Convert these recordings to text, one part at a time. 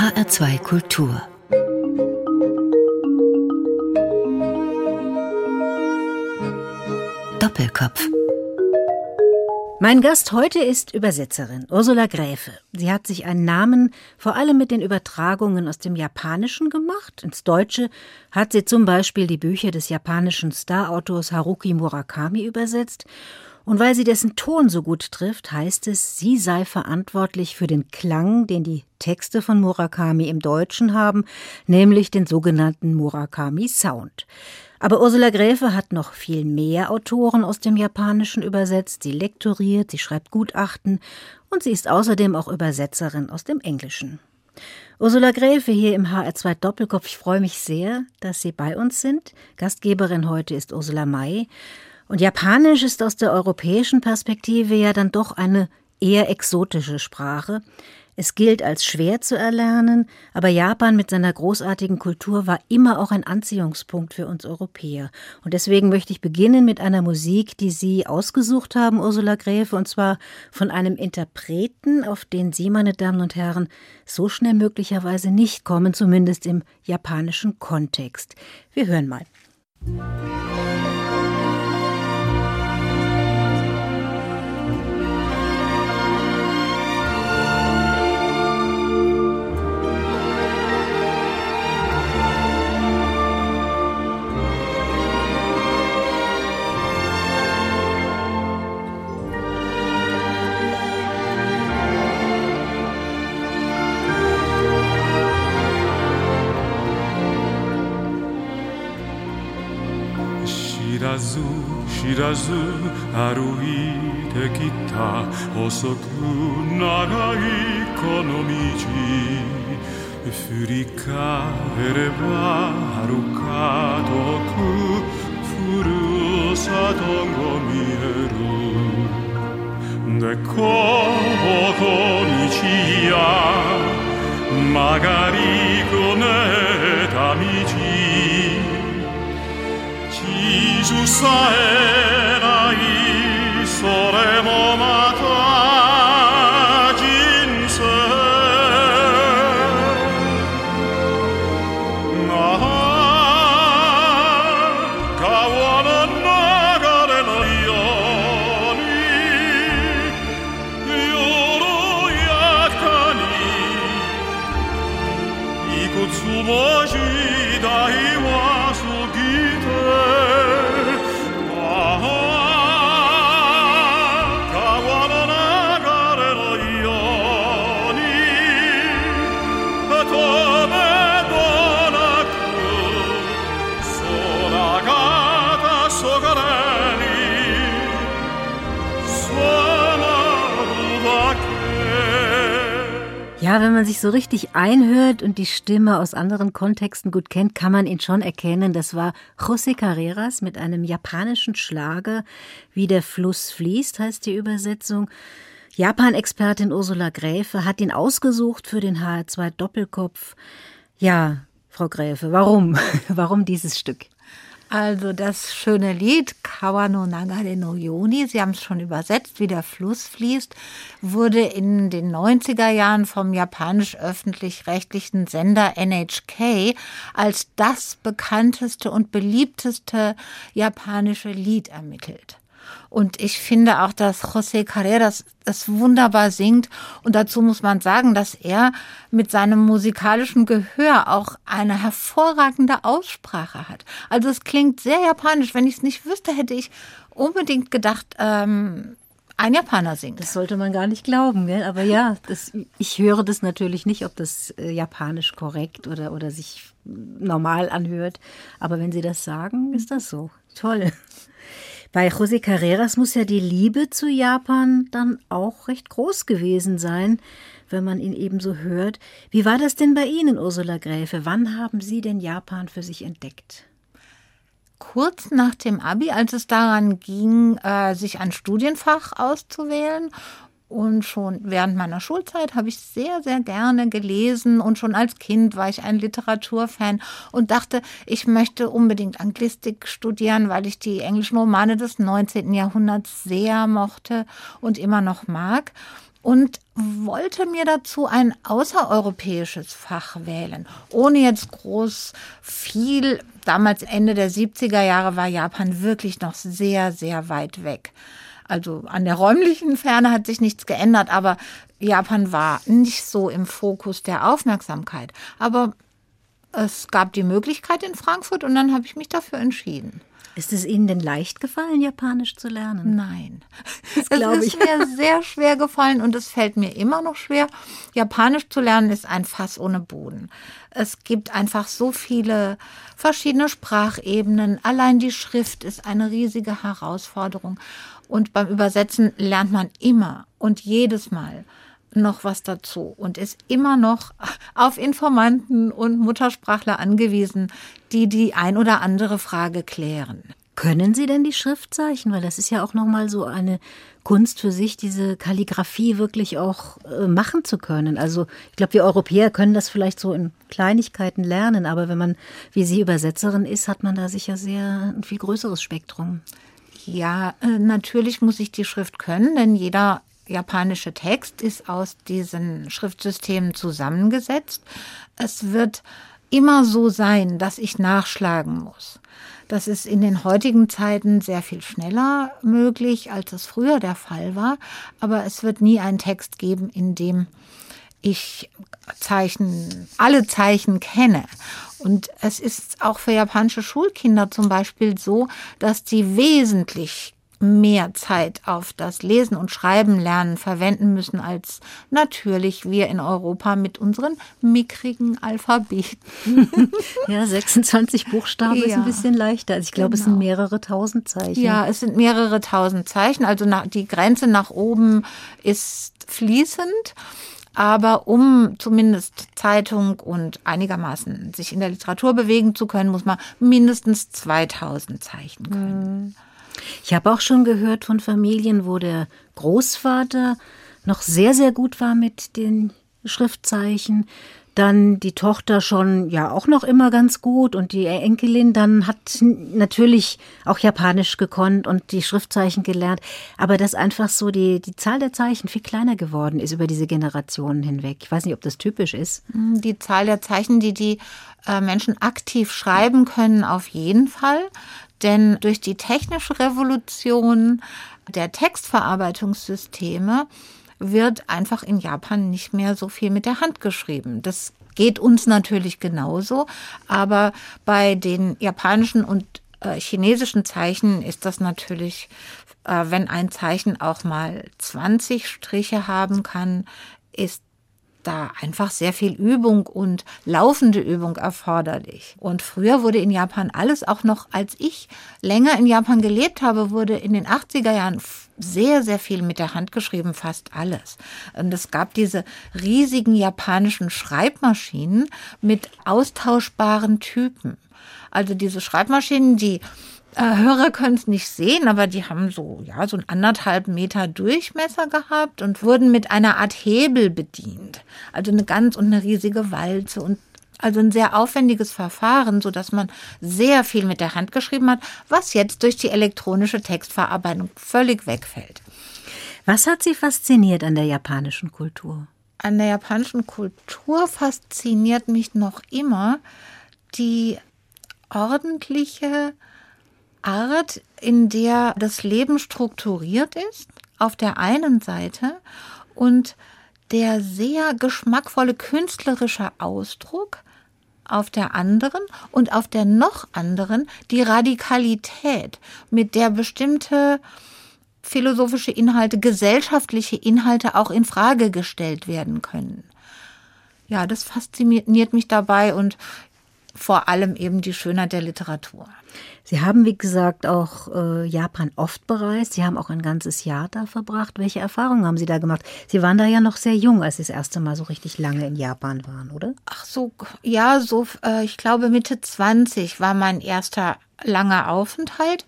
HR2 Kultur Doppelkopf mein Gast heute ist Übersetzerin Ursula Gräfe. Sie hat sich einen Namen vor allem mit den Übertragungen aus dem Japanischen gemacht. Ins Deutsche hat sie zum Beispiel die Bücher des japanischen Starautors Haruki Murakami übersetzt. Und weil sie dessen Ton so gut trifft, heißt es, sie sei verantwortlich für den Klang, den die Texte von Murakami im Deutschen haben, nämlich den sogenannten Murakami Sound. Aber Ursula Gräfe hat noch viel mehr Autoren aus dem Japanischen übersetzt. Sie lektoriert, sie schreibt Gutachten und sie ist außerdem auch Übersetzerin aus dem Englischen. Ursula Gräfe hier im HR2 Doppelkopf. Ich freue mich sehr, dass Sie bei uns sind. Gastgeberin heute ist Ursula May. Und Japanisch ist aus der europäischen Perspektive ja dann doch eine eher exotische Sprache. Es gilt als schwer zu erlernen, aber Japan mit seiner großartigen Kultur war immer auch ein Anziehungspunkt für uns Europäer. Und deswegen möchte ich beginnen mit einer Musik, die Sie ausgesucht haben, Ursula Gräfe, und zwar von einem Interpreten, auf den Sie, meine Damen und Herren, so schnell möglicherweise nicht kommen, zumindest im japanischen Kontext. Wir hören mal. Musik 知らず歩いてきた細く長いこの道振り返れば遥か遠くふるさとが見えるでこの道や曲がりこね tu saes Ja, wenn man sich so richtig einhört und die Stimme aus anderen Kontexten gut kennt, kann man ihn schon erkennen. Das war José Carreras mit einem japanischen Schlager, wie der Fluss fließt, heißt die Übersetzung. Japan-Expertin Ursula Gräfe hat ihn ausgesucht für den HR2 Doppelkopf. Ja, Frau Gräfe, warum? warum dieses Stück? Also das schöne Lied Kawano Nagare no Yoni, Sie haben es schon übersetzt, wie der Fluss fließt, wurde in den 90er Jahren vom japanisch-öffentlich-rechtlichen Sender NHK als das bekannteste und beliebteste japanische Lied ermittelt. Und ich finde auch, dass José Carreras das wunderbar singt. Und dazu muss man sagen, dass er mit seinem musikalischen Gehör auch eine hervorragende Aussprache hat. Also es klingt sehr japanisch. Wenn ich es nicht wüsste, hätte ich unbedingt gedacht, ähm, ein Japaner singt. Das sollte man gar nicht glauben, gell? aber ja, das, ich höre das natürlich nicht, ob das äh, japanisch korrekt oder, oder sich normal anhört. Aber wenn Sie das sagen, ist das so. Toll. Bei José Carreras muss ja die Liebe zu Japan dann auch recht groß gewesen sein, wenn man ihn eben so hört. Wie war das denn bei Ihnen, Ursula Gräfe? Wann haben Sie denn Japan für sich entdeckt? kurz nach dem Abi, als es daran ging, äh, sich ein Studienfach auszuwählen und schon während meiner Schulzeit habe ich sehr, sehr gerne gelesen und schon als Kind war ich ein Literaturfan und dachte, ich möchte unbedingt Anglistik studieren, weil ich die englischen Romane des 19. Jahrhunderts sehr mochte und immer noch mag. und wollte mir dazu ein außereuropäisches Fach wählen, ohne jetzt groß viel. Damals Ende der 70er Jahre war Japan wirklich noch sehr, sehr weit weg. Also an der räumlichen Ferne hat sich nichts geändert, aber Japan war nicht so im Fokus der Aufmerksamkeit. Aber es gab die Möglichkeit in Frankfurt und dann habe ich mich dafür entschieden. Ist es Ihnen denn leicht gefallen, Japanisch zu lernen? Nein. Das es ist mir sehr schwer gefallen und es fällt mir immer noch schwer. Japanisch zu lernen ist ein Fass ohne Boden. Es gibt einfach so viele verschiedene Sprachebenen. Allein die Schrift ist eine riesige Herausforderung. Und beim Übersetzen lernt man immer und jedes Mal noch was dazu und ist immer noch auf Informanten und Muttersprachler angewiesen, die die ein oder andere Frage klären. Können Sie denn die Schriftzeichen? Weil das ist ja auch nochmal so eine Kunst für sich, diese Kalligraphie wirklich auch äh, machen zu können. Also ich glaube, wir Europäer können das vielleicht so in Kleinigkeiten lernen, aber wenn man wie Sie Übersetzerin ist, hat man da sicher sehr ein viel größeres Spektrum. Ja, äh, natürlich muss ich die Schrift können, denn jeder japanische Text ist aus diesen Schriftsystemen zusammengesetzt. Es wird immer so sein, dass ich nachschlagen muss. Das ist in den heutigen Zeiten sehr viel schneller möglich, als es früher der Fall war. Aber es wird nie einen Text geben, in dem ich Zeichen, alle Zeichen kenne. Und es ist auch für japanische Schulkinder zum Beispiel so, dass die wesentlich mehr Zeit auf das Lesen und Schreiben lernen verwenden müssen als natürlich wir in Europa mit unseren mickrigen Alphabeten. ja, 26 Buchstaben ja. ist ein bisschen leichter. Also ich glaube, genau. es sind genau. mehrere tausend Zeichen. Ja, es sind mehrere tausend Zeichen. Also die Grenze nach oben ist fließend. Aber um zumindest Zeitung und einigermaßen sich in der Literatur bewegen zu können, muss man mindestens 2000 Zeichen können. Mhm. Ich habe auch schon gehört von Familien, wo der Großvater noch sehr, sehr gut war mit den Schriftzeichen. Dann die Tochter schon ja auch noch immer ganz gut und die Enkelin dann hat natürlich auch Japanisch gekonnt und die Schriftzeichen gelernt. Aber dass einfach so die, die Zahl der Zeichen viel kleiner geworden ist über diese Generationen hinweg. Ich weiß nicht, ob das typisch ist. Die Zahl der Zeichen, die die äh, Menschen aktiv schreiben können, auf jeden Fall. Denn durch die technische Revolution der Textverarbeitungssysteme wird einfach in Japan nicht mehr so viel mit der Hand geschrieben. Das geht uns natürlich genauso, aber bei den japanischen und äh, chinesischen Zeichen ist das natürlich, äh, wenn ein Zeichen auch mal 20 Striche haben kann, ist da einfach sehr viel Übung und laufende Übung erforderlich. Und früher wurde in Japan alles, auch noch als ich länger in Japan gelebt habe, wurde in den 80er Jahren sehr, sehr viel mit der Hand geschrieben, fast alles. Und es gab diese riesigen japanischen Schreibmaschinen mit austauschbaren Typen. Also diese Schreibmaschinen, die Hörer können es nicht sehen, aber die haben so, ja, so ein anderthalb Meter Durchmesser gehabt und wurden mit einer Art Hebel bedient. Also eine ganz und eine riesige Walze und also ein sehr aufwendiges Verfahren, so dass man sehr viel mit der Hand geschrieben hat, was jetzt durch die elektronische Textverarbeitung völlig wegfällt. Was hat Sie fasziniert an der japanischen Kultur? An der japanischen Kultur fasziniert mich noch immer die ordentliche Art, in der das Leben strukturiert ist, auf der einen Seite und der sehr geschmackvolle künstlerische Ausdruck auf der anderen und auf der noch anderen die Radikalität, mit der bestimmte philosophische Inhalte, gesellschaftliche Inhalte auch in Frage gestellt werden können. Ja, das fasziniert mich dabei und vor allem eben die Schönheit der Literatur. Sie haben, wie gesagt, auch äh, Japan oft bereist. Sie haben auch ein ganzes Jahr da verbracht. Welche Erfahrungen haben Sie da gemacht? Sie waren da ja noch sehr jung, als Sie das erste Mal so richtig lange in Japan waren, oder? Ach so, ja, so, äh, ich glaube Mitte 20 war mein erster langer Aufenthalt.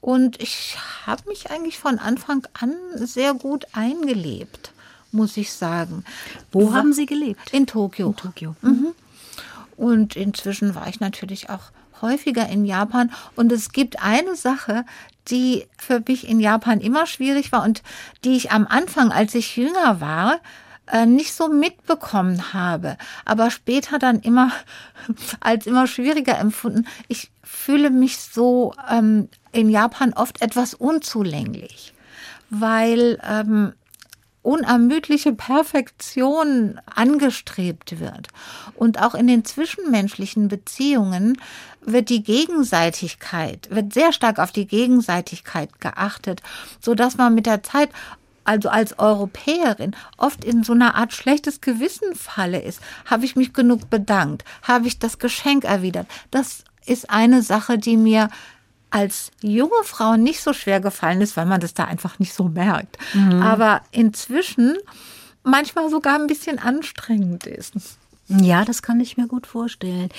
Und ich habe mich eigentlich von Anfang an sehr gut eingelebt, muss ich sagen. Wo haben Sie gelebt? In Tokio. In Tokio. Mhm. Und inzwischen war ich natürlich auch häufiger in Japan. Und es gibt eine Sache, die für mich in Japan immer schwierig war und die ich am Anfang, als ich jünger war, äh, nicht so mitbekommen habe, aber später dann immer als immer schwieriger empfunden. Ich fühle mich so ähm, in Japan oft etwas unzulänglich, weil ähm, unermüdliche Perfektion angestrebt wird. Und auch in den zwischenmenschlichen Beziehungen wird die Gegenseitigkeit, wird sehr stark auf die Gegenseitigkeit geachtet, so dass man mit der Zeit also als Europäerin oft in so einer Art schlechtes Gewissen falle ist. Habe ich mich genug bedankt? Habe ich das Geschenk erwidert? Das ist eine Sache, die mir als junge Frau nicht so schwer gefallen ist, weil man das da einfach nicht so merkt. Mhm. Aber inzwischen manchmal sogar ein bisschen anstrengend ist. Ja, das kann ich mir gut vorstellen.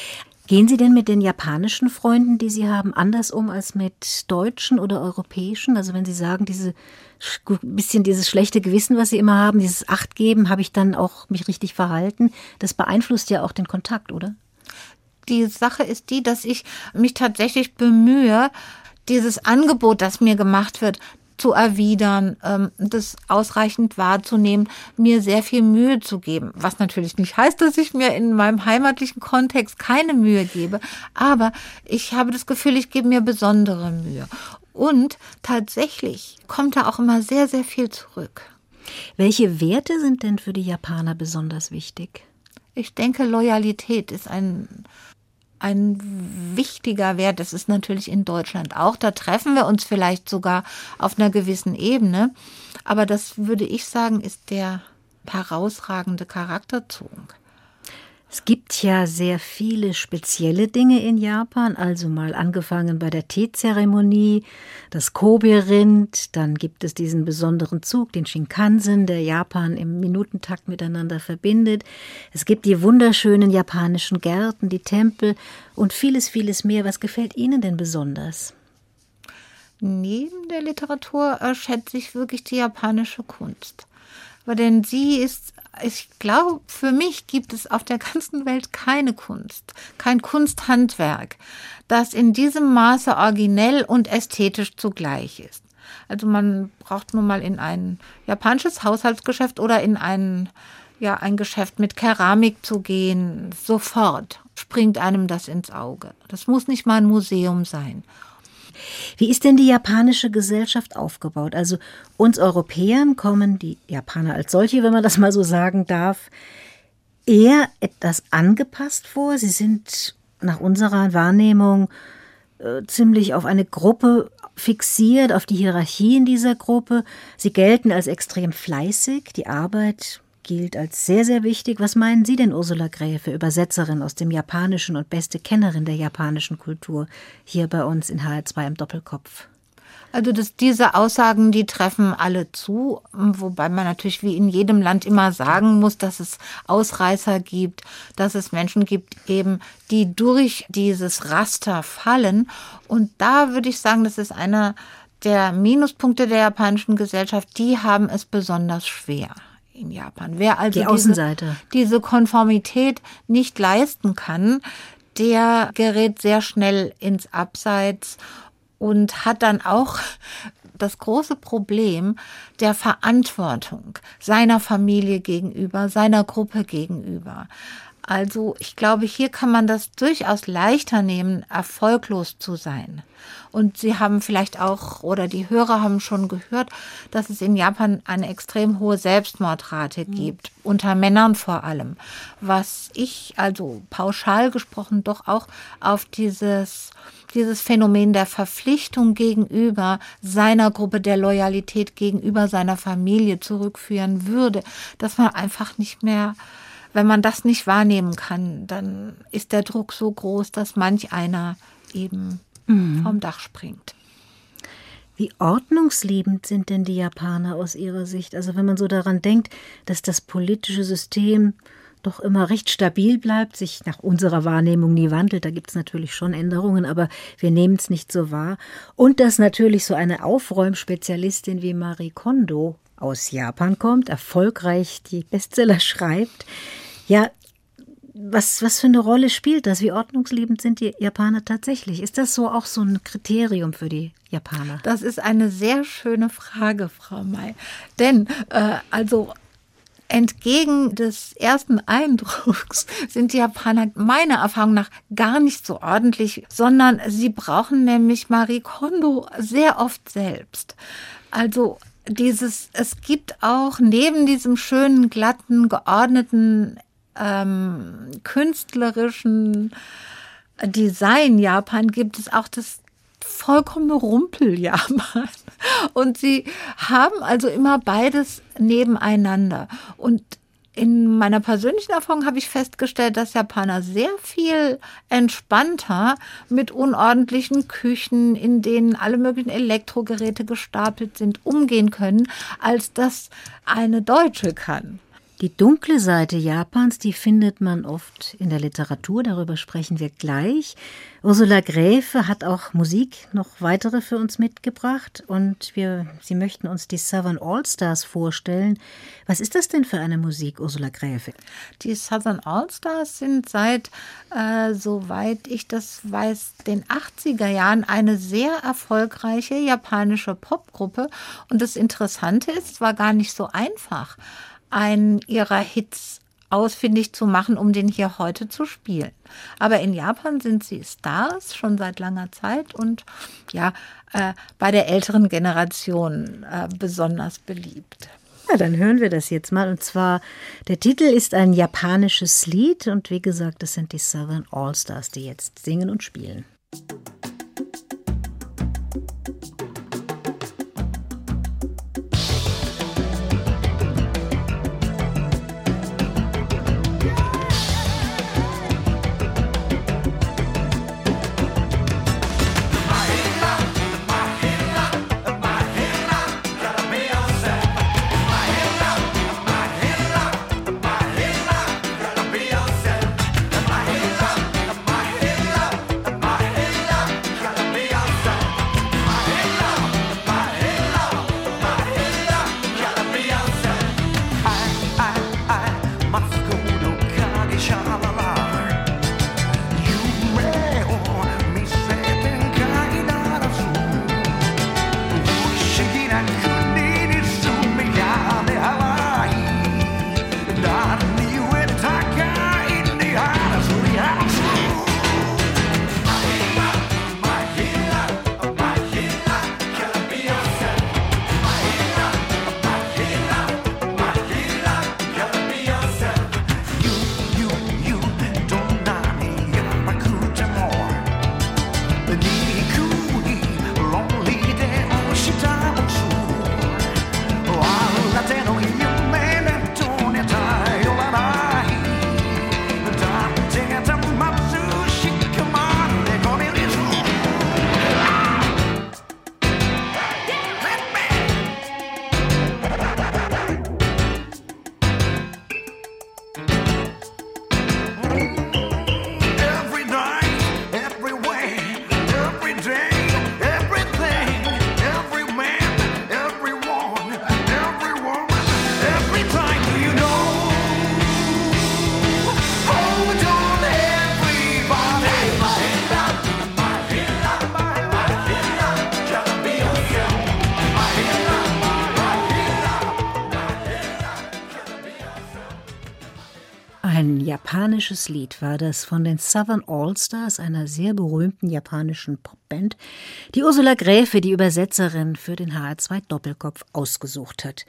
Gehen Sie denn mit den japanischen Freunden, die Sie haben, anders um als mit deutschen oder europäischen? Also wenn Sie sagen, diese bisschen dieses schlechte Gewissen, was Sie immer haben, dieses Achtgeben, habe ich dann auch mich richtig verhalten? Das beeinflusst ja auch den Kontakt, oder? Die Sache ist die, dass ich mich tatsächlich bemühe, dieses Angebot, das mir gemacht wird, zu erwidern, ähm, das ausreichend wahrzunehmen, mir sehr viel Mühe zu geben. Was natürlich nicht heißt, dass ich mir in meinem heimatlichen Kontext keine Mühe gebe, aber ich habe das Gefühl, ich gebe mir besondere Mühe. Und tatsächlich kommt da auch immer sehr, sehr viel zurück. Welche Werte sind denn für die Japaner besonders wichtig? Ich denke, Loyalität ist ein ein wichtiger Wert. Das ist natürlich in Deutschland auch. Da treffen wir uns vielleicht sogar auf einer gewissen Ebene. Aber das würde ich sagen, ist der herausragende Charakterzug. Es gibt ja sehr viele spezielle Dinge in Japan, also mal angefangen bei der Teezeremonie, das Kobe-Rind, dann gibt es diesen besonderen Zug, den Shinkansen, der Japan im Minutentakt miteinander verbindet. Es gibt die wunderschönen japanischen Gärten, die Tempel und vieles, vieles mehr. Was gefällt Ihnen denn besonders? Neben der Literatur schätze ich wirklich die japanische Kunst. Weil denn sie ist ich glaube, für mich gibt es auf der ganzen Welt keine Kunst, kein Kunsthandwerk, das in diesem Maße originell und ästhetisch zugleich ist. Also man braucht nur mal in ein japanisches Haushaltsgeschäft oder in ein, ja, ein Geschäft mit Keramik zu gehen. Sofort springt einem das ins Auge. Das muss nicht mal ein Museum sein. Wie ist denn die japanische Gesellschaft aufgebaut? Also uns Europäern kommen die Japaner als solche, wenn man das mal so sagen darf, eher etwas angepasst vor. Sie sind nach unserer Wahrnehmung äh, ziemlich auf eine Gruppe fixiert, auf die Hierarchie in dieser Gruppe. Sie gelten als extrem fleißig. Die Arbeit gilt als sehr, sehr wichtig. Was meinen Sie denn, Ursula Gräfe, Übersetzerin aus dem Japanischen und beste Kennerin der japanischen Kultur, hier bei uns in HR2 im Doppelkopf? Also dass diese Aussagen, die treffen alle zu, wobei man natürlich wie in jedem Land immer sagen muss, dass es Ausreißer gibt, dass es Menschen gibt eben, die durch dieses Raster fallen. Und da würde ich sagen, das ist einer der Minuspunkte der japanischen Gesellschaft, die haben es besonders schwer in Japan. Wer also Die Außenseite. Diese, diese Konformität nicht leisten kann, der gerät sehr schnell ins Abseits und hat dann auch das große Problem der Verantwortung seiner Familie gegenüber, seiner Gruppe gegenüber. Also ich glaube, hier kann man das durchaus leichter nehmen, erfolglos zu sein. Und Sie haben vielleicht auch, oder die Hörer haben schon gehört, dass es in Japan eine extrem hohe Selbstmordrate mhm. gibt, unter Männern vor allem. Was ich, also pauschal gesprochen, doch auch auf dieses, dieses Phänomen der Verpflichtung gegenüber seiner Gruppe, der Loyalität gegenüber seiner Familie zurückführen würde, dass man einfach nicht mehr wenn man das nicht wahrnehmen kann, dann ist der Druck so groß, dass manch einer eben mhm. vom Dach springt. Wie ordnungsliebend sind denn die Japaner aus ihrer Sicht? Also wenn man so daran denkt, dass das politische System doch immer recht stabil bleibt, sich nach unserer Wahrnehmung nie wandelt. Da gibt es natürlich schon Änderungen, aber wir nehmen es nicht so wahr. Und dass natürlich so eine Aufräumspezialistin wie Marie Kondo aus Japan kommt, erfolgreich die Bestseller schreibt. Ja, was, was für eine Rolle spielt das? Wie ordnungsliebend sind die Japaner tatsächlich? Ist das so auch so ein Kriterium für die Japaner? Das ist eine sehr schöne Frage, Frau May. Denn, äh, also entgegen des ersten Eindrucks sind die Japaner meiner Erfahrung nach gar nicht so ordentlich, sondern sie brauchen nämlich Marie Kondo sehr oft selbst. Also dieses, es gibt auch neben diesem schönen, glatten, geordneten, ähm, künstlerischen Design Japan gibt es auch das vollkommene Rumpel-Japan. Und sie haben also immer beides nebeneinander. Und in meiner persönlichen Erfahrung habe ich festgestellt, dass Japaner sehr viel entspannter mit unordentlichen Küchen, in denen alle möglichen Elektrogeräte gestapelt sind, umgehen können, als das eine Deutsche kann. Die dunkle Seite Japans, die findet man oft in der Literatur, darüber sprechen wir gleich. Ursula Gräfe hat auch Musik noch weitere für uns mitgebracht und wir, sie möchten uns die Southern All-Stars vorstellen. Was ist das denn für eine Musik, Ursula Gräfe? Die Southern All-Stars sind seit, äh, soweit ich das weiß, den 80er Jahren eine sehr erfolgreiche japanische Popgruppe. Und das Interessante ist, es war gar nicht so einfach einen ihrer Hits ausfindig zu machen, um den hier heute zu spielen. Aber in Japan sind sie Stars schon seit langer Zeit und ja, äh, bei der älteren Generation äh, besonders beliebt. Ja, dann hören wir das jetzt mal. Und zwar, der Titel ist ein japanisches Lied und wie gesagt, das sind die Southern All Stars, die jetzt singen und spielen. Japanisches Lied war das von den Southern All-Stars, einer sehr berühmten japanischen Popband, die Ursula Gräfe, die Übersetzerin für den HR2 Doppelkopf, ausgesucht hat.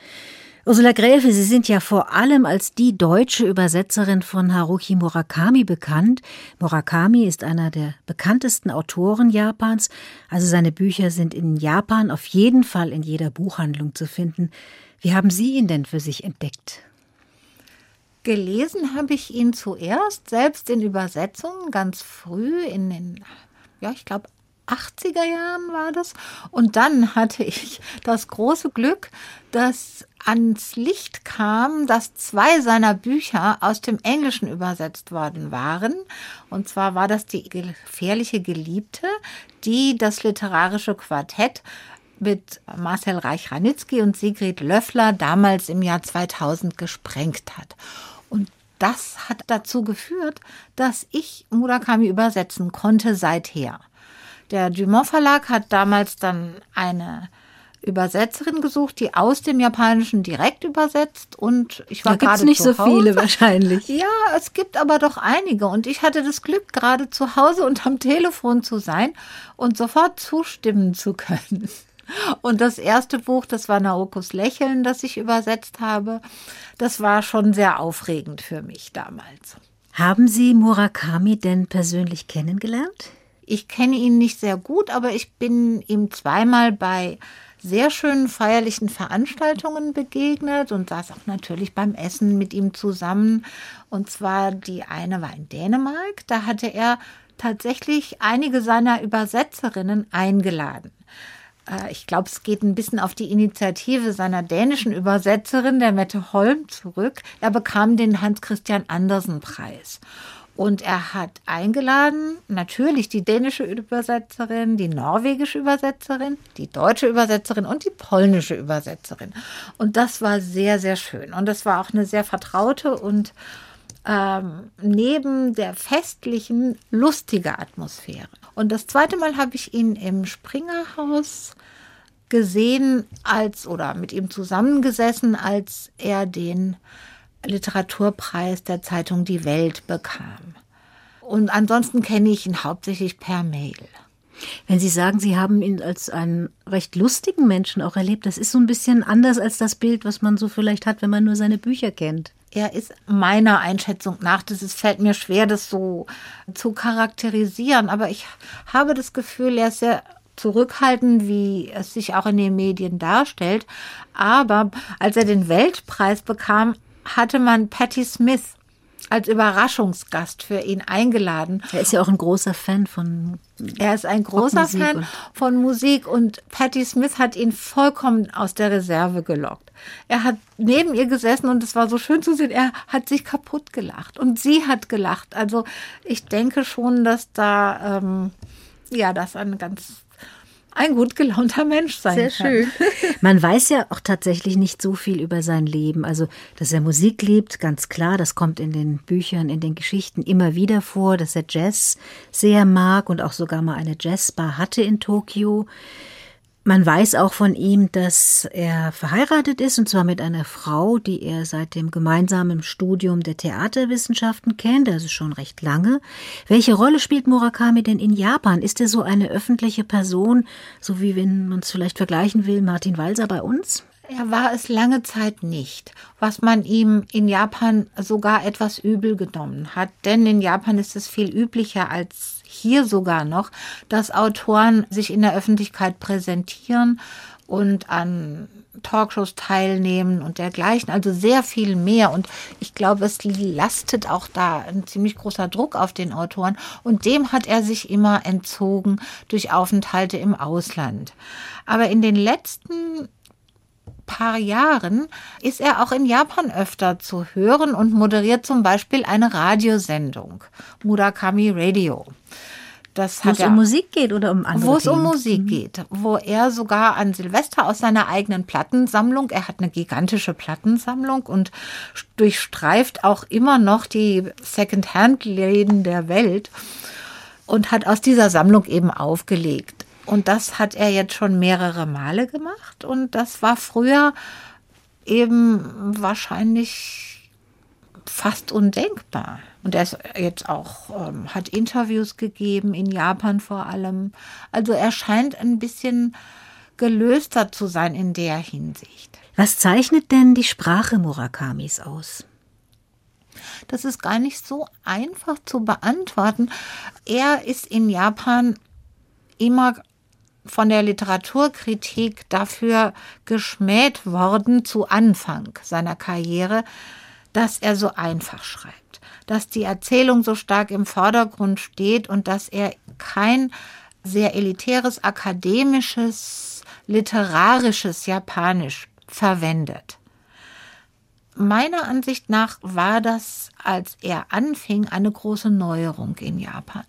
Ursula Gräfe, Sie sind ja vor allem als die deutsche Übersetzerin von Haruki Murakami bekannt. Murakami ist einer der bekanntesten Autoren Japans, also seine Bücher sind in Japan auf jeden Fall in jeder Buchhandlung zu finden. Wie haben Sie ihn denn für sich entdeckt? Gelesen habe ich ihn zuerst, selbst in Übersetzungen, ganz früh in den, ja, ich glaube, 80er Jahren war das. Und dann hatte ich das große Glück, dass ans Licht kam, dass zwei seiner Bücher aus dem Englischen übersetzt worden waren. Und zwar war das die gefährliche Geliebte, die das literarische Quartett mit Marcel Reich-Ranitzky und Sigrid Löffler damals im Jahr 2000 gesprengt hat. Das hat dazu geführt, dass ich Murakami übersetzen konnte seither. Der Dumont Verlag hat damals dann eine Übersetzerin gesucht, die aus dem Japanischen direkt übersetzt und ich war da gerade nicht zu so Hause. viele wahrscheinlich. Ja, es gibt aber doch einige und ich hatte das Glück, gerade zu Hause und am Telefon zu sein und sofort zustimmen zu können. Und das erste Buch, das war Naokos Lächeln, das ich übersetzt habe. Das war schon sehr aufregend für mich damals. Haben Sie Murakami denn persönlich kennengelernt? Ich kenne ihn nicht sehr gut, aber ich bin ihm zweimal bei sehr schönen feierlichen Veranstaltungen begegnet und saß auch natürlich beim Essen mit ihm zusammen. Und zwar die eine war in Dänemark. Da hatte er tatsächlich einige seiner Übersetzerinnen eingeladen. Äh, ich glaube, es geht ein bisschen auf die Initiative seiner dänischen Übersetzerin, der Mette Holm, zurück. Er bekam den Hans-Christian Andersen-Preis. Und er hat eingeladen, natürlich die dänische Übersetzerin, die norwegische Übersetzerin, die deutsche Übersetzerin und die polnische Übersetzerin. Und das war sehr, sehr schön. Und das war auch eine sehr vertraute und ähm, neben der festlichen, lustige Atmosphäre. Und das zweite Mal habe ich ihn im Springerhaus gesehen als oder mit ihm zusammengesessen, als er den Literaturpreis der Zeitung Die Welt bekam. Und ansonsten kenne ich ihn hauptsächlich per Mail. Wenn Sie sagen, Sie haben ihn als einen recht lustigen Menschen auch erlebt, das ist so ein bisschen anders als das Bild, was man so vielleicht hat, wenn man nur seine Bücher kennt. Er ist meiner Einschätzung nach, das ist, fällt mir schwer, das so zu charakterisieren, aber ich habe das Gefühl, er ist sehr zurückhaltend, wie es sich auch in den Medien darstellt. Aber als er den Weltpreis bekam, hatte man Patti Smith als Überraschungsgast für ihn eingeladen. Er ist ja auch ein großer Fan von. Er ist ein großer Fan von Musik und Patti Smith hat ihn vollkommen aus der Reserve gelockt. Er hat neben ihr gesessen und es war so schön zu sehen. Er hat sich kaputt gelacht und sie hat gelacht. Also ich denke schon, dass da ähm, ja das ein ganz ein gut gelaunter Mensch sein Sehr kann. schön. Man weiß ja auch tatsächlich nicht so viel über sein Leben. Also, dass er Musik liebt, ganz klar, das kommt in den Büchern, in den Geschichten immer wieder vor, dass er Jazz sehr mag und auch sogar mal eine Jazzbar hatte in Tokio. Man weiß auch von ihm, dass er verheiratet ist, und zwar mit einer Frau, die er seit dem gemeinsamen Studium der Theaterwissenschaften kennt, also schon recht lange. Welche Rolle spielt Murakami denn in Japan? Ist er so eine öffentliche Person, so wie wenn man es vielleicht vergleichen will, Martin Walser bei uns? Er war es lange Zeit nicht, was man ihm in Japan sogar etwas übel genommen hat. Denn in Japan ist es viel üblicher als hier sogar noch, dass Autoren sich in der Öffentlichkeit präsentieren und an Talkshows teilnehmen und dergleichen. Also sehr viel mehr. Und ich glaube, es lastet auch da ein ziemlich großer Druck auf den Autoren. Und dem hat er sich immer entzogen durch Aufenthalte im Ausland. Aber in den letzten paar Jahren ist er auch in Japan öfter zu hören und moderiert zum Beispiel eine Radiosendung, Murakami Radio. Das wo es um Musik geht oder um andere Wo es um Musik mhm. geht, wo er sogar an Silvester aus seiner eigenen Plattensammlung, er hat eine gigantische Plattensammlung und durchstreift auch immer noch die Secondhand-Läden der Welt und hat aus dieser Sammlung eben aufgelegt. Und das hat er jetzt schon mehrere Male gemacht. Und das war früher eben wahrscheinlich fast undenkbar. Und er ist jetzt auch, ähm, hat Interviews gegeben, in Japan vor allem. Also er scheint ein bisschen gelöster zu sein in der Hinsicht. Was zeichnet denn die Sprache Murakamis aus? Das ist gar nicht so einfach zu beantworten. Er ist in Japan immer von der Literaturkritik dafür geschmäht worden zu Anfang seiner Karriere, dass er so einfach schreibt, dass die Erzählung so stark im Vordergrund steht und dass er kein sehr elitäres, akademisches, literarisches Japanisch verwendet. Meiner Ansicht nach war das, als er anfing, eine große Neuerung in Japan.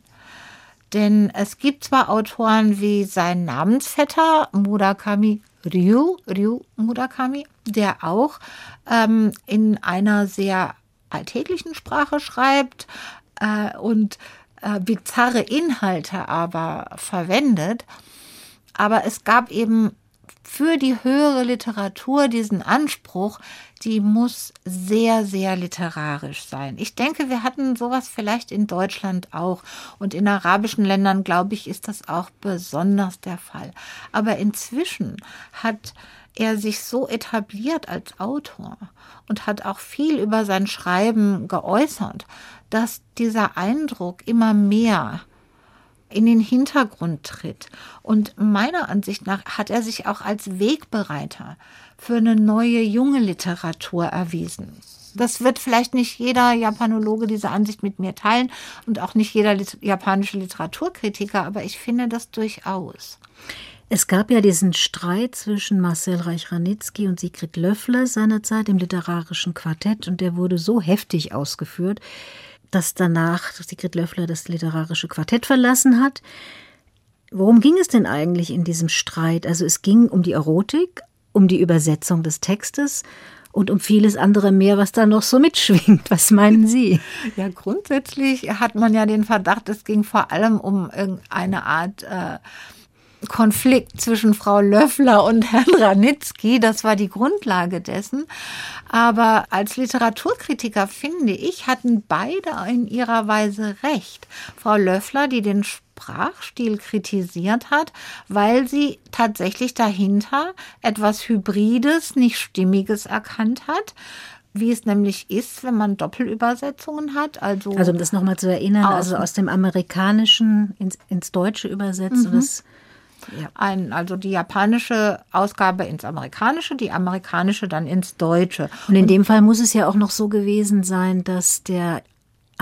Denn es gibt zwar Autoren wie sein Namensvetter Murakami Ryu, Ryu Murakami, der auch ähm, in einer sehr alltäglichen Sprache schreibt äh, und äh, bizarre Inhalte aber verwendet. Aber es gab eben für die höhere Literatur diesen Anspruch, die muss sehr, sehr literarisch sein. Ich denke, wir hatten sowas vielleicht in Deutschland auch. Und in arabischen Ländern, glaube ich, ist das auch besonders der Fall. Aber inzwischen hat er sich so etabliert als Autor und hat auch viel über sein Schreiben geäußert, dass dieser Eindruck immer mehr in den Hintergrund tritt. Und meiner Ansicht nach hat er sich auch als Wegbereiter für eine neue junge Literatur erwiesen. Das wird vielleicht nicht jeder Japanologe diese Ansicht mit mir teilen und auch nicht jeder japanische Literaturkritiker, aber ich finde das durchaus. Es gab ja diesen Streit zwischen Marcel Reich-Ranitzky und Sigrid Löffler seinerzeit im literarischen Quartett und der wurde so heftig ausgeführt, dass danach Sigrid Löffler das literarische Quartett verlassen hat. Worum ging es denn eigentlich in diesem Streit? Also es ging um die Erotik, um die Übersetzung des Textes und um vieles andere mehr, was da noch so mitschwingt. Was meinen Sie? Ja, grundsätzlich hat man ja den Verdacht, es ging vor allem um irgendeine Art äh, Konflikt zwischen Frau Löffler und Herrn Ranitzky. Das war die Grundlage dessen. Aber als Literaturkritiker finde ich, hatten beide in ihrer Weise recht. Frau Löffler, die den Sprachstil kritisiert hat, weil sie tatsächlich dahinter etwas Hybrides, nicht Stimmiges erkannt hat wie es nämlich ist, wenn man Doppelübersetzungen hat. Also, also um das nochmal zu erinnern, aus also aus dem Amerikanischen ins, ins Deutsche übersetzt. Mhm. Das ja. Ein, also die japanische Ausgabe ins Amerikanische, die amerikanische dann ins Deutsche. Und in dem Fall muss es ja auch noch so gewesen sein, dass der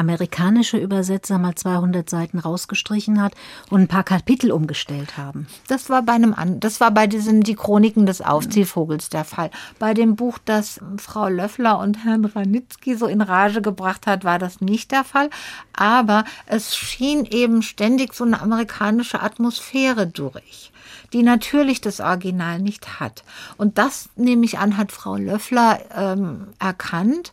amerikanische Übersetzer mal 200 Seiten rausgestrichen hat und ein paar Kapitel umgestellt haben. Das war bei einem das war bei diesen die Chroniken des Aufziehvogels der Fall. Bei dem Buch, das Frau Löffler und Herrn Ranitzky so in Rage gebracht hat, war das nicht der Fall, aber es schien eben ständig so eine amerikanische Atmosphäre durch die natürlich das Original nicht hat. Und das, nehme ich an, hat Frau Löffler ähm, erkannt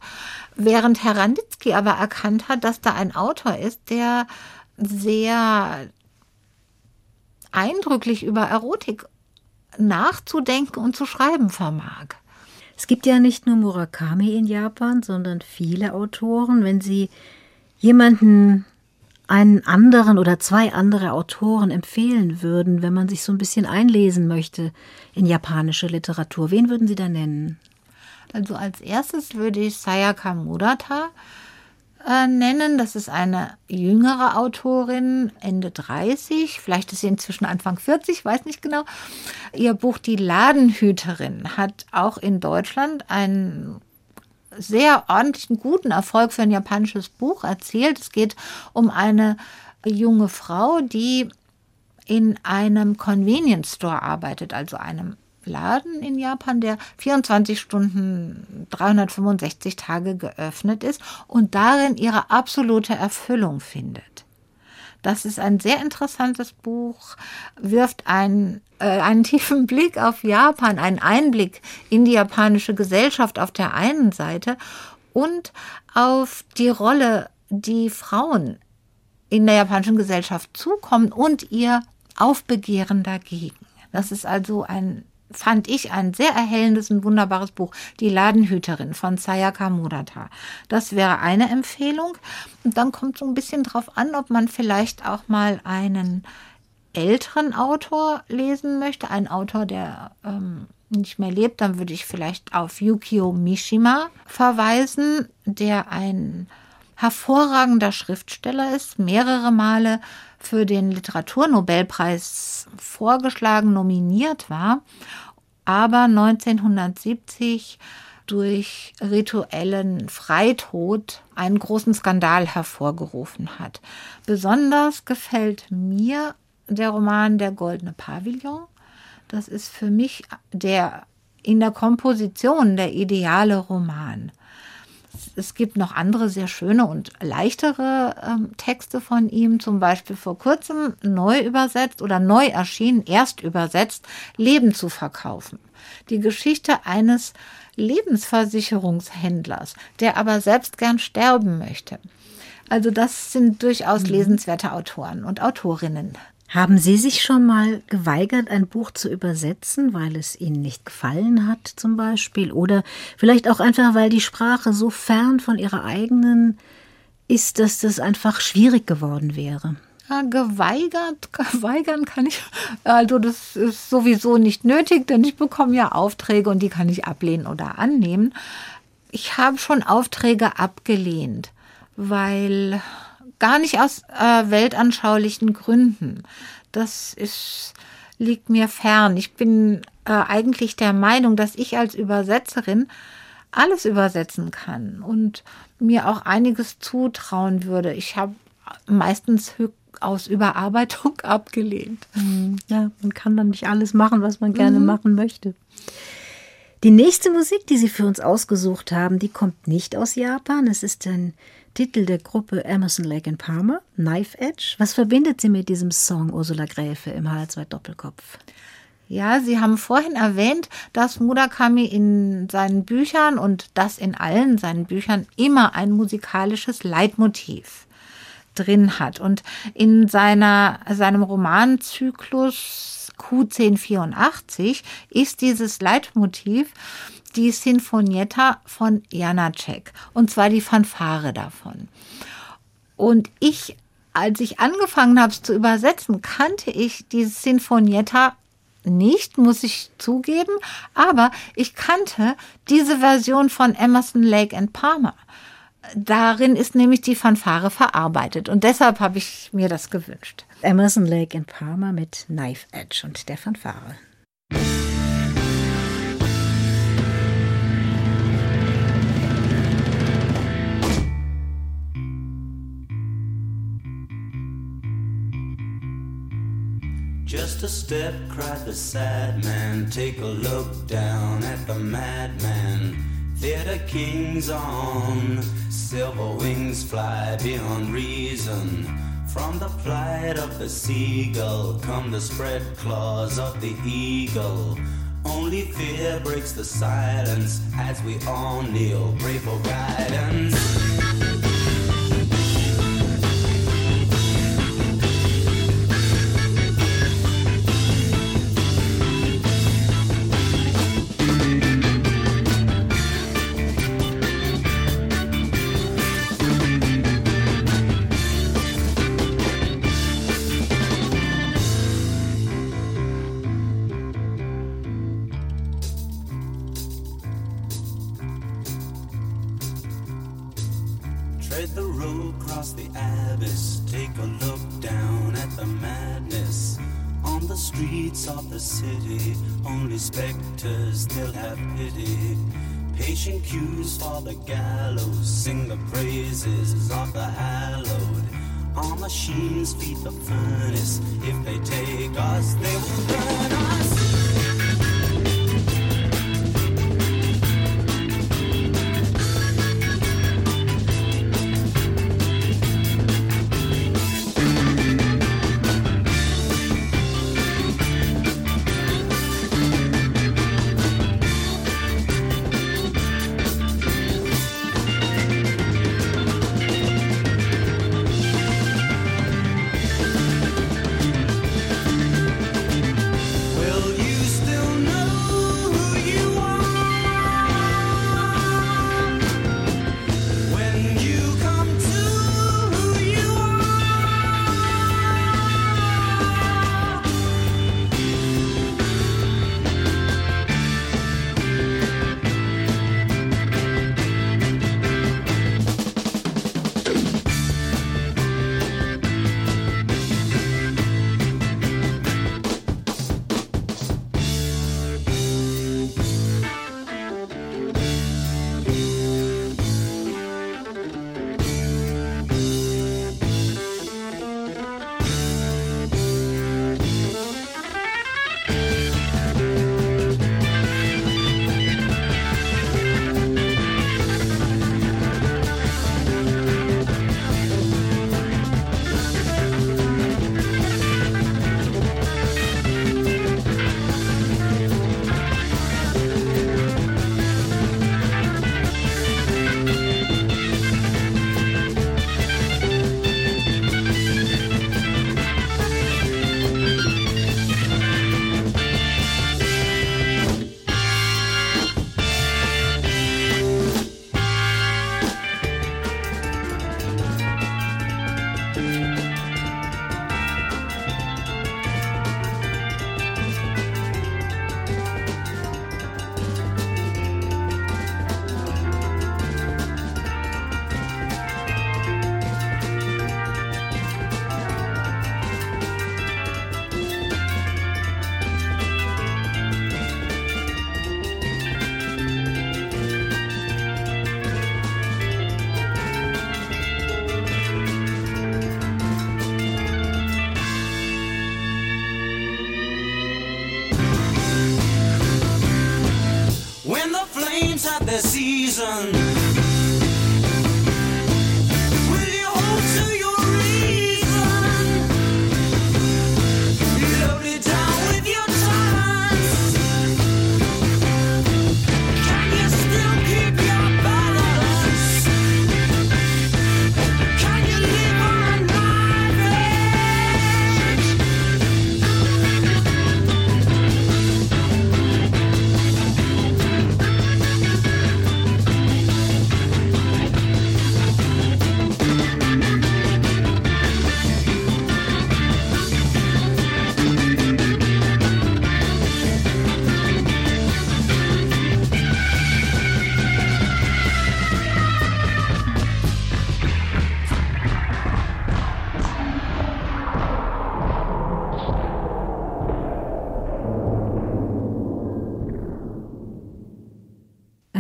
Während Herr Randitzky aber erkannt hat, dass da ein Autor ist, der sehr eindrücklich über Erotik nachzudenken und zu schreiben vermag. Es gibt ja nicht nur Murakami in Japan, sondern viele Autoren. Wenn Sie jemanden einen anderen oder zwei andere Autoren empfehlen würden, wenn man sich so ein bisschen einlesen möchte in japanische Literatur, wen würden Sie da nennen? Also als erstes würde ich Sayaka Murata äh, nennen. Das ist eine jüngere Autorin, Ende 30, vielleicht ist sie inzwischen Anfang 40, weiß nicht genau. Ihr Buch Die Ladenhüterin hat auch in Deutschland einen sehr ordentlichen, guten Erfolg für ein japanisches Buch erzielt. Es geht um eine junge Frau, die in einem Convenience Store arbeitet, also einem Laden in Japan, der 24 Stunden, 365 Tage geöffnet ist und darin ihre absolute Erfüllung findet. Das ist ein sehr interessantes Buch, wirft äh, einen tiefen Blick auf Japan, einen Einblick in die japanische Gesellschaft auf der einen Seite und auf die Rolle, die Frauen in der japanischen Gesellschaft zukommen und ihr Aufbegehren dagegen. Das ist also ein fand ich ein sehr erhellendes und wunderbares Buch, Die Ladenhüterin von Sayaka Murata. Das wäre eine Empfehlung. Und dann kommt so ein bisschen drauf an, ob man vielleicht auch mal einen älteren Autor lesen möchte, einen Autor, der ähm, nicht mehr lebt, dann würde ich vielleicht auf Yukio Mishima verweisen, der ein hervorragender Schriftsteller ist, mehrere Male für den Literaturnobelpreis vorgeschlagen, nominiert war, aber 1970 durch rituellen Freitod einen großen Skandal hervorgerufen hat. Besonders gefällt mir der Roman Der goldene Pavillon. Das ist für mich der in der Komposition der ideale Roman. Es gibt noch andere sehr schöne und leichtere ähm, Texte von ihm, zum Beispiel vor kurzem neu übersetzt oder neu erschienen, erst übersetzt, Leben zu verkaufen. Die Geschichte eines Lebensversicherungshändlers, der aber selbst gern sterben möchte. Also das sind durchaus mhm. lesenswerte Autoren und Autorinnen. Haben Sie sich schon mal geweigert, ein Buch zu übersetzen, weil es Ihnen nicht gefallen hat zum Beispiel? Oder vielleicht auch einfach, weil die Sprache so fern von Ihrer eigenen ist, dass das einfach schwierig geworden wäre? Ja, geweigert, geweigern kann ich, also das ist sowieso nicht nötig, denn ich bekomme ja Aufträge und die kann ich ablehnen oder annehmen. Ich habe schon Aufträge abgelehnt, weil gar nicht aus äh, weltanschaulichen Gründen. Das ist, liegt mir fern. Ich bin äh, eigentlich der Meinung, dass ich als Übersetzerin alles übersetzen kann und mir auch einiges zutrauen würde. Ich habe meistens aus Überarbeitung abgelehnt. Mhm. Ja, man kann dann nicht alles machen, was man gerne mhm. machen möchte. Die nächste Musik, die Sie für uns ausgesucht haben, die kommt nicht aus Japan. Es ist ein Titel der Gruppe Emerson Lake and Palmer, Knife Edge. Was verbindet Sie mit diesem Song Ursula Gräfe im HR2 Doppelkopf? Ja, Sie haben vorhin erwähnt, dass Murakami in seinen Büchern und das in allen seinen Büchern immer ein musikalisches Leitmotiv drin hat. Und in seiner, seinem Romanzyklus Q1084 ist dieses Leitmotiv die Sinfonietta von Janacek, und zwar die Fanfare davon. Und ich, als ich angefangen habe es zu übersetzen, kannte ich diese Sinfonietta nicht, muss ich zugeben, aber ich kannte diese Version von Emerson Lake and Palmer. Darin ist nämlich die Fanfare verarbeitet und deshalb habe ich mir das gewünscht. Emerson Lake and Palmer mit Knife Edge und der Fanfare. Just a step, cried the sad man. Take a look down at the madman. Theater kings on silver wings fly beyond reason. From the plight of the seagull come the spread claws of the eagle. Only fear breaks the silence as we all kneel, pray for guidance. For the gallows, sing the praises of the hallowed. Our machines feed the furnace. If they take us,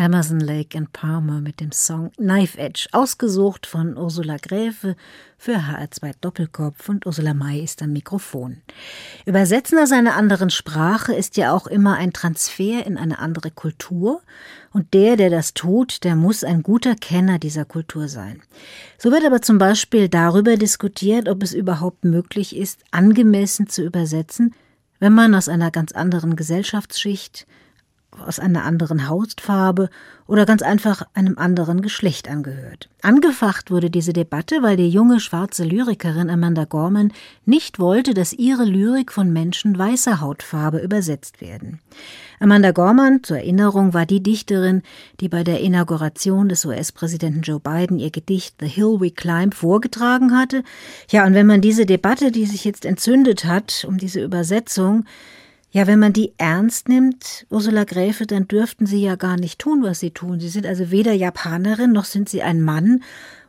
Amazon Lake and Palmer mit dem Song Knife Edge, ausgesucht von Ursula Gräfe für HR2 Doppelkopf und Ursula May ist am Mikrofon. Übersetzen aus einer anderen Sprache ist ja auch immer ein Transfer in eine andere Kultur und der, der das tut, der muss ein guter Kenner dieser Kultur sein. So wird aber zum Beispiel darüber diskutiert, ob es überhaupt möglich ist, angemessen zu übersetzen, wenn man aus einer ganz anderen Gesellschaftsschicht, aus einer anderen Hautfarbe oder ganz einfach einem anderen Geschlecht angehört. Angefacht wurde diese Debatte, weil die junge schwarze Lyrikerin Amanda Gorman nicht wollte, dass ihre Lyrik von Menschen weißer Hautfarbe übersetzt werden. Amanda Gorman, zur Erinnerung, war die Dichterin, die bei der Inauguration des US-Präsidenten Joe Biden ihr Gedicht The Hill We Climb vorgetragen hatte. Ja, und wenn man diese Debatte, die sich jetzt entzündet hat, um diese Übersetzung, ja, wenn man die ernst nimmt, Ursula Gräfe, dann dürften sie ja gar nicht tun, was sie tun. Sie sind also weder Japanerin noch sind sie ein Mann.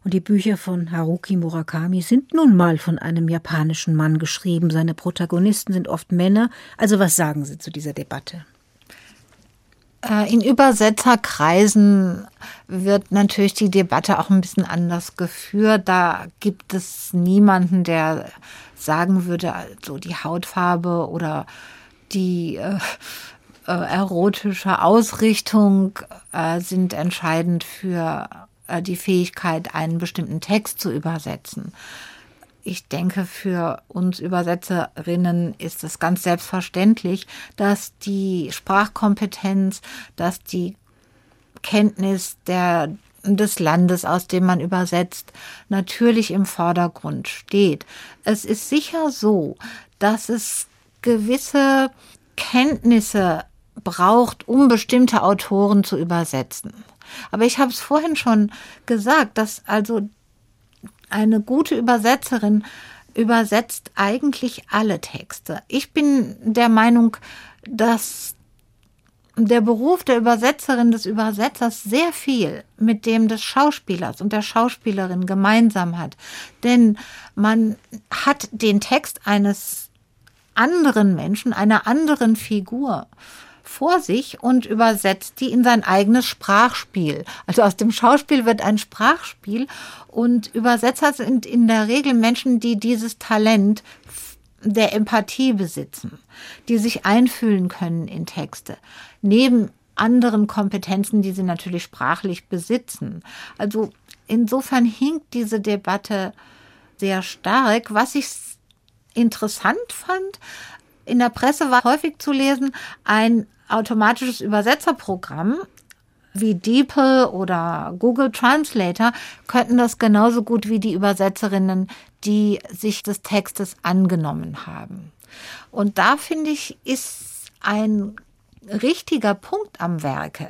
Und die Bücher von Haruki Murakami sind nun mal von einem japanischen Mann geschrieben. Seine Protagonisten sind oft Männer. Also was sagen Sie zu dieser Debatte? Äh, In Übersetzerkreisen wird natürlich die Debatte auch ein bisschen anders geführt. Da gibt es niemanden, der sagen würde, also die Hautfarbe oder die äh, äh, erotische Ausrichtung äh, sind entscheidend für äh, die Fähigkeit, einen bestimmten Text zu übersetzen. Ich denke, für uns Übersetzerinnen ist es ganz selbstverständlich, dass die Sprachkompetenz, dass die Kenntnis der, des Landes, aus dem man übersetzt, natürlich im Vordergrund steht. Es ist sicher so, dass es gewisse Kenntnisse braucht, um bestimmte Autoren zu übersetzen. Aber ich habe es vorhin schon gesagt, dass also eine gute Übersetzerin übersetzt eigentlich alle Texte. Ich bin der Meinung, dass der Beruf der Übersetzerin des Übersetzers sehr viel mit dem des Schauspielers und der Schauspielerin gemeinsam hat. Denn man hat den Text eines anderen Menschen, einer anderen Figur vor sich und übersetzt die in sein eigenes Sprachspiel. Also aus dem Schauspiel wird ein Sprachspiel und Übersetzer sind in der Regel Menschen, die dieses Talent der Empathie besitzen, die sich einfühlen können in Texte, neben anderen Kompetenzen, die sie natürlich sprachlich besitzen. Also insofern hinkt diese Debatte sehr stark. Was ich interessant fand, in der Presse war häufig zu lesen, ein automatisches Übersetzerprogramm wie DeepL oder Google Translator könnten das genauso gut wie die Übersetzerinnen, die sich des Textes angenommen haben. Und da finde ich, ist ein richtiger Punkt am Werke.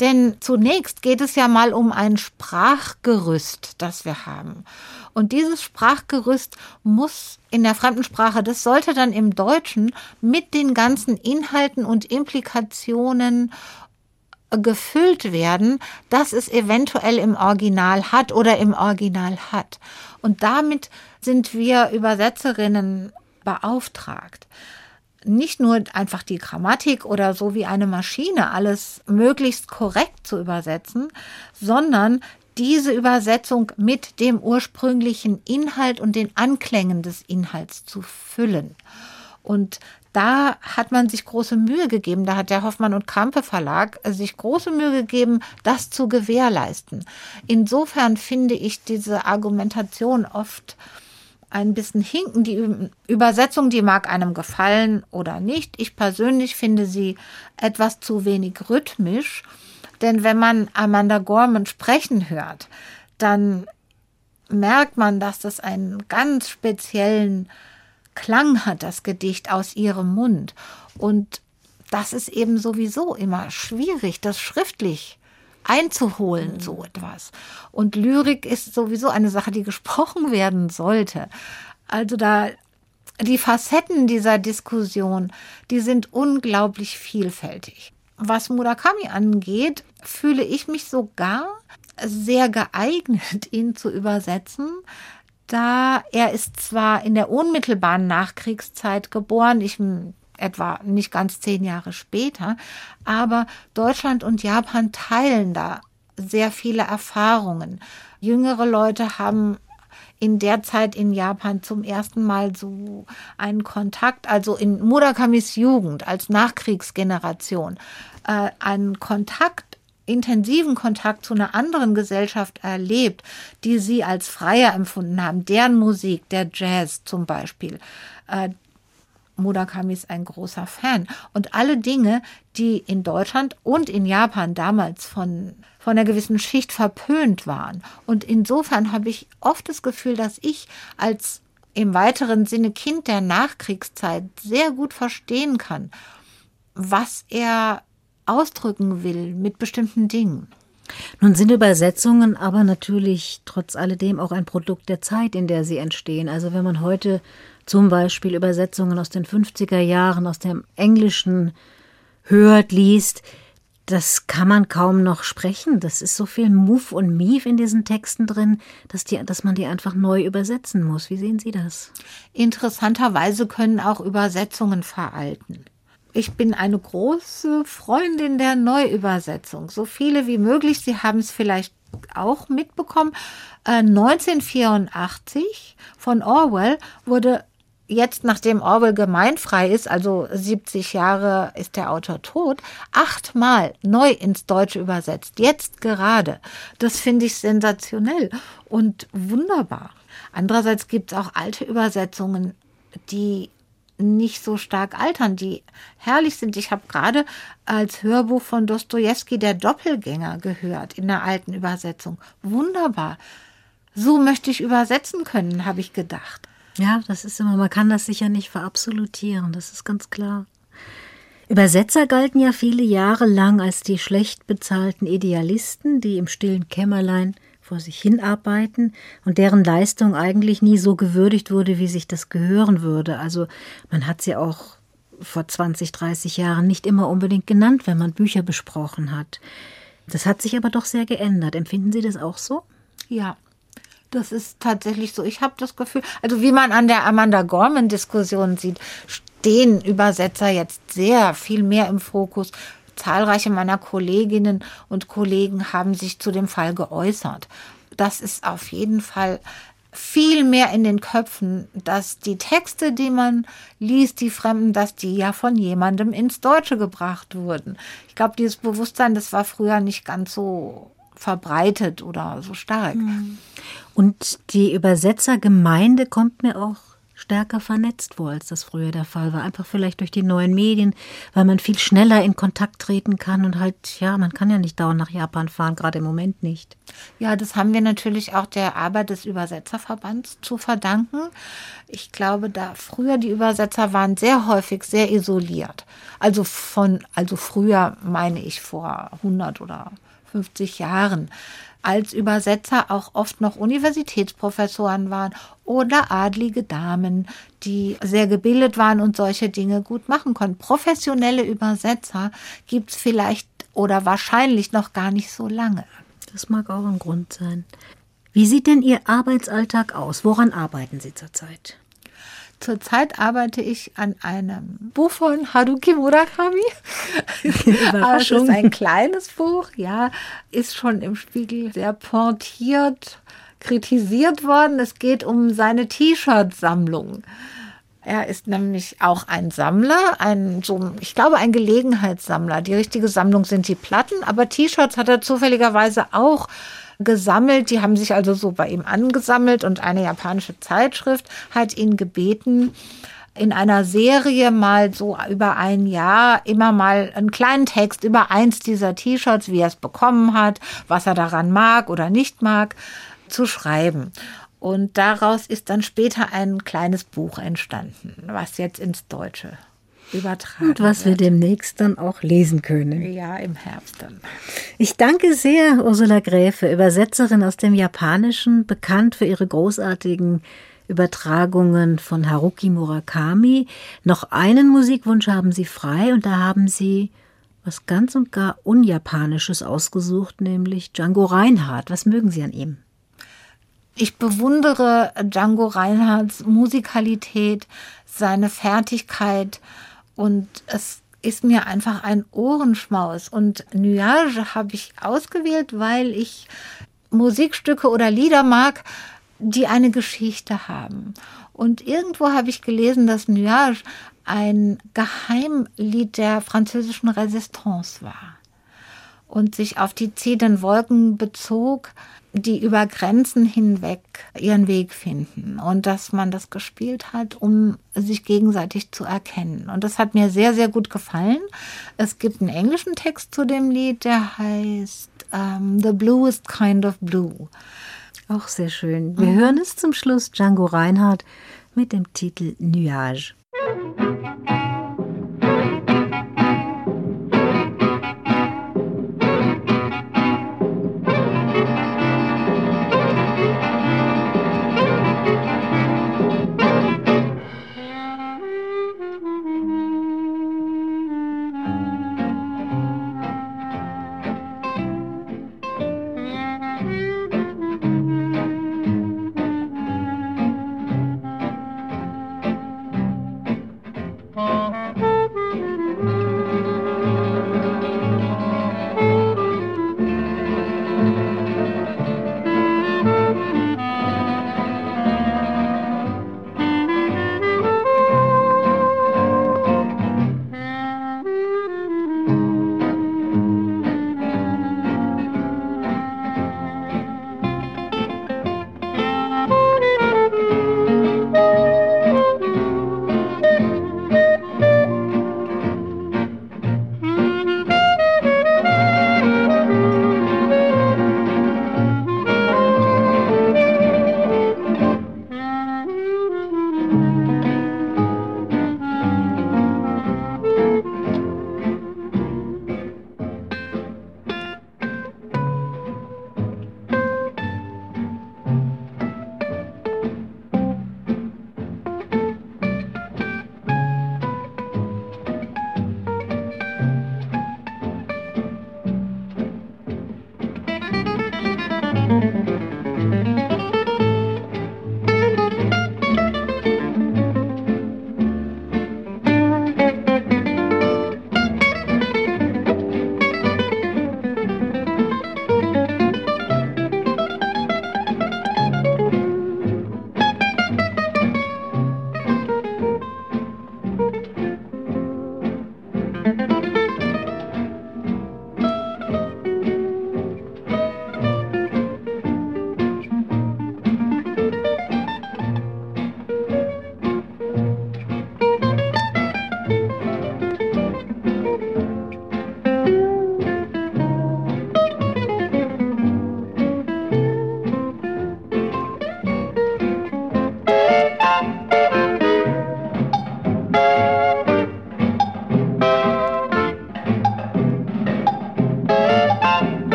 Denn zunächst geht es ja mal um ein Sprachgerüst, das wir haben. Und dieses Sprachgerüst muss in der Fremdensprache, das sollte dann im Deutschen mit den ganzen Inhalten und Implikationen gefüllt werden, dass es eventuell im Original hat oder im Original hat. Und damit sind wir Übersetzerinnen beauftragt nicht nur einfach die Grammatik oder so wie eine Maschine alles möglichst korrekt zu übersetzen, sondern diese Übersetzung mit dem ursprünglichen Inhalt und den Anklängen des Inhalts zu füllen. Und da hat man sich große Mühe gegeben, da hat der Hoffmann und Kampe Verlag sich große Mühe gegeben, das zu gewährleisten. Insofern finde ich diese Argumentation oft ein bisschen hinken. Die Übersetzung, die mag einem gefallen oder nicht. Ich persönlich finde sie etwas zu wenig rhythmisch, denn wenn man Amanda Gorman sprechen hört, dann merkt man, dass das einen ganz speziellen Klang hat, das Gedicht aus ihrem Mund. Und das ist eben sowieso immer schwierig, das schriftlich einzuholen, mhm. so etwas. Und Lyrik ist sowieso eine Sache, die gesprochen werden sollte. Also da die Facetten dieser Diskussion, die sind unglaublich vielfältig. Was Murakami angeht, fühle ich mich sogar sehr geeignet, ihn zu übersetzen, da er ist zwar in der unmittelbaren Nachkriegszeit geboren, ich etwa nicht ganz zehn Jahre später, aber Deutschland und Japan teilen da sehr viele Erfahrungen. Jüngere Leute haben in der Zeit in Japan zum ersten Mal so einen Kontakt, also in Murakamis Jugend als Nachkriegsgeneration, äh, einen Kontakt intensiven Kontakt zu einer anderen Gesellschaft erlebt, die sie als freier empfunden haben. Deren Musik, der Jazz zum Beispiel. Äh, Murakami ist ein großer Fan. Und alle Dinge, die in Deutschland und in Japan damals von, von einer gewissen Schicht verpönt waren. Und insofern habe ich oft das Gefühl, dass ich als im weiteren Sinne Kind der Nachkriegszeit sehr gut verstehen kann, was er ausdrücken will mit bestimmten Dingen. Nun sind Übersetzungen aber natürlich trotz alledem auch ein Produkt der Zeit, in der sie entstehen. Also wenn man heute zum Beispiel Übersetzungen aus den 50er Jahren, aus dem Englischen hört, liest, das kann man kaum noch sprechen. Das ist so viel Move und Mief in diesen Texten drin, dass, die, dass man die einfach neu übersetzen muss. Wie sehen Sie das? Interessanterweise können auch Übersetzungen veralten. Ich bin eine große Freundin der Neuübersetzung. So viele wie möglich. Sie haben es vielleicht auch mitbekommen. 1984 äh, von Orwell wurde jetzt, nachdem Orwell gemeinfrei ist, also 70 Jahre ist der Autor tot, achtmal neu ins Deutsche übersetzt. Jetzt gerade. Das finde ich sensationell und wunderbar. Andererseits gibt es auch alte Übersetzungen, die nicht so stark altern, die herrlich sind. Ich habe gerade als Hörbuch von Dostoevsky der Doppelgänger gehört in der alten Übersetzung. Wunderbar. So möchte ich übersetzen können, habe ich gedacht. Ja, das ist immer, man kann das sicher nicht verabsolutieren, das ist ganz klar. Übersetzer galten ja viele Jahre lang als die schlecht bezahlten Idealisten, die im stillen Kämmerlein vor sich hinarbeiten und deren Leistung eigentlich nie so gewürdigt wurde, wie sich das gehören würde. Also man hat sie auch vor 20, 30 Jahren nicht immer unbedingt genannt, wenn man Bücher besprochen hat. Das hat sich aber doch sehr geändert. Empfinden Sie das auch so? Ja, das ist tatsächlich so. Ich habe das Gefühl, also wie man an der Amanda Gorman-Diskussion sieht, stehen Übersetzer jetzt sehr viel mehr im Fokus. Zahlreiche meiner Kolleginnen und Kollegen haben sich zu dem Fall geäußert. Das ist auf jeden Fall viel mehr in den Köpfen, dass die Texte, die man liest, die Fremden, dass die ja von jemandem ins Deutsche gebracht wurden. Ich glaube, dieses Bewusstsein, das war früher nicht ganz so verbreitet oder so stark. Hm. Und die Übersetzergemeinde kommt mir auch stärker vernetzt vor, als das früher der Fall war. Einfach vielleicht durch die neuen Medien, weil man viel schneller in Kontakt treten kann und halt, ja, man kann ja nicht dauernd nach Japan fahren, gerade im Moment nicht. Ja, das haben wir natürlich auch der Arbeit des Übersetzerverbands zu verdanken. Ich glaube, da früher die Übersetzer waren sehr häufig sehr isoliert. Also von, also früher meine ich vor 100 oder 50 Jahren als Übersetzer auch oft noch Universitätsprofessoren waren oder adlige Damen, die sehr gebildet waren und solche Dinge gut machen konnten. Professionelle Übersetzer gibt es vielleicht oder wahrscheinlich noch gar nicht so lange. Das mag auch ein Grund sein. Wie sieht denn Ihr Arbeitsalltag aus? Woran arbeiten Sie zurzeit? Zurzeit arbeite ich an einem Buch von Haruki Murakami. es ist ein kleines Buch, ja, ist schon im Spiegel sehr pointiert kritisiert worden. Es geht um seine T-Shirt-Sammlung. Er ist nämlich auch ein Sammler, ein so, ich glaube, ein Gelegenheitssammler. Die richtige Sammlung sind die Platten, aber T-Shirts hat er zufälligerweise auch gesammelt. Die haben sich also so bei ihm angesammelt und eine japanische Zeitschrift hat ihn gebeten, in einer Serie mal so über ein Jahr immer mal einen kleinen Text über eins dieser T-Shirts, wie er es bekommen hat, was er daran mag oder nicht mag, zu schreiben. Und daraus ist dann später ein kleines Buch entstanden, was jetzt ins Deutsche übertragen Und was wird. wir demnächst dann auch lesen können. Ja, im Herbst dann. Ich danke sehr, Ursula Gräfe, Übersetzerin aus dem Japanischen, bekannt für ihre großartigen Übertragungen von Haruki Murakami. Noch einen Musikwunsch haben Sie frei und da haben Sie was ganz und gar Unjapanisches ausgesucht, nämlich Django Reinhardt. Was mögen Sie an ihm? Ich bewundere Django Reinhardts Musikalität, seine Fertigkeit und es ist mir einfach ein Ohrenschmaus. Und Nuage habe ich ausgewählt, weil ich Musikstücke oder Lieder mag, die eine Geschichte haben. Und irgendwo habe ich gelesen, dass Nuage ein Geheimlied der französischen Resistance war und sich auf die ziehenden Wolken bezog, die über Grenzen hinweg ihren Weg finden und dass man das gespielt hat, um sich gegenseitig zu erkennen. Und das hat mir sehr, sehr gut gefallen. Es gibt einen englischen Text zu dem Lied, der heißt um, The Bluest Kind of Blue. Auch sehr schön. Wir mhm. hören es zum Schluss Django Reinhardt mit dem Titel Nuage.